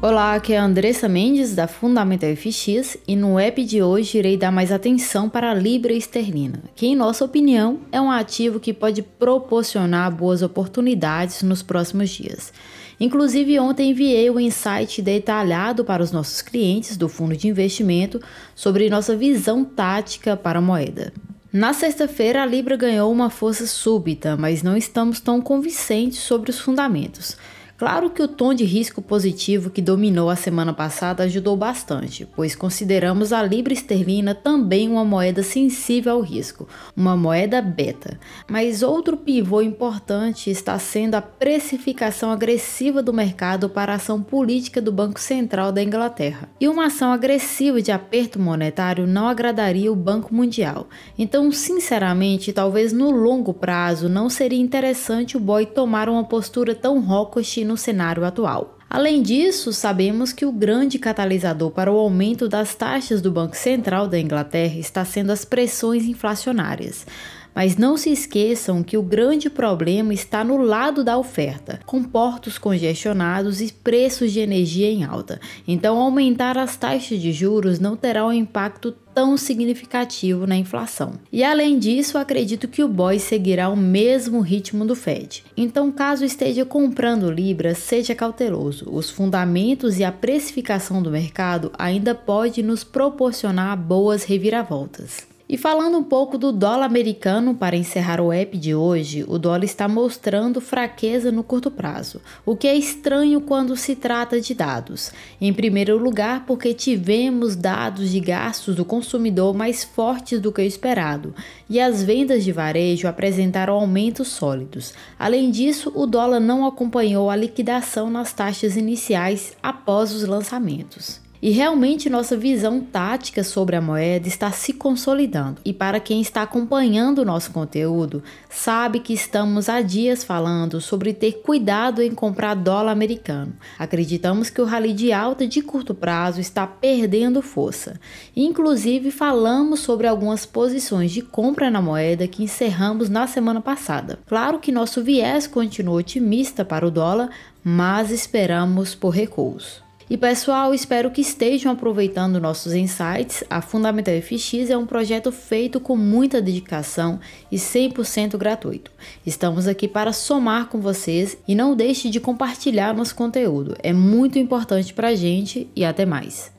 Olá, aqui é a Andressa Mendes da Fundamental FX e no app de hoje irei dar mais atenção para a Libra Esterlina, que em nossa opinião é um ativo que pode proporcionar boas oportunidades nos próximos dias. Inclusive ontem enviei um insight detalhado para os nossos clientes do fundo de investimento sobre nossa visão tática para a moeda. Na sexta-feira, a Libra ganhou uma força súbita, mas não estamos tão convincentes sobre os fundamentos. Claro que o tom de risco positivo que dominou a semana passada ajudou bastante, pois consideramos a libra esterlina também uma moeda sensível ao risco, uma moeda beta. Mas outro pivô importante está sendo a precificação agressiva do mercado para a ação política do Banco Central da Inglaterra. E uma ação agressiva de aperto monetário não agradaria o Banco Mundial. Então, sinceramente, talvez no longo prazo não seria interessante o BOI tomar uma postura tão hawkish no cenário atual. Além disso, sabemos que o grande catalisador para o aumento das taxas do Banco Central da Inglaterra está sendo as pressões inflacionárias. Mas não se esqueçam que o grande problema está no lado da oferta, com portos congestionados e preços de energia em alta. Então, aumentar as taxas de juros não terá um impacto tão significativo na inflação. E além disso, acredito que o BOI seguirá o mesmo ritmo do Fed. Então, caso esteja comprando Libra, seja cauteloso. Os fundamentos e a precificação do mercado ainda pode nos proporcionar boas reviravoltas. E falando um pouco do dólar americano para encerrar o app de hoje, o dólar está mostrando fraqueza no curto prazo, o que é estranho quando se trata de dados. Em primeiro lugar, porque tivemos dados de gastos do consumidor mais fortes do que o esperado, e as vendas de varejo apresentaram aumentos sólidos. Além disso, o dólar não acompanhou a liquidação nas taxas iniciais após os lançamentos. E realmente nossa visão tática sobre a moeda está se consolidando. E para quem está acompanhando o nosso conteúdo, sabe que estamos há dias falando sobre ter cuidado em comprar dólar americano. Acreditamos que o rally de alta de curto prazo está perdendo força. Inclusive falamos sobre algumas posições de compra na moeda que encerramos na semana passada. Claro que nosso viés continua otimista para o dólar, mas esperamos por recuos. E pessoal, espero que estejam aproveitando nossos insights. A Fundamental FX é um projeto feito com muita dedicação e 100% gratuito. Estamos aqui para somar com vocês e não deixe de compartilhar nosso conteúdo. É muito importante para a gente e até mais.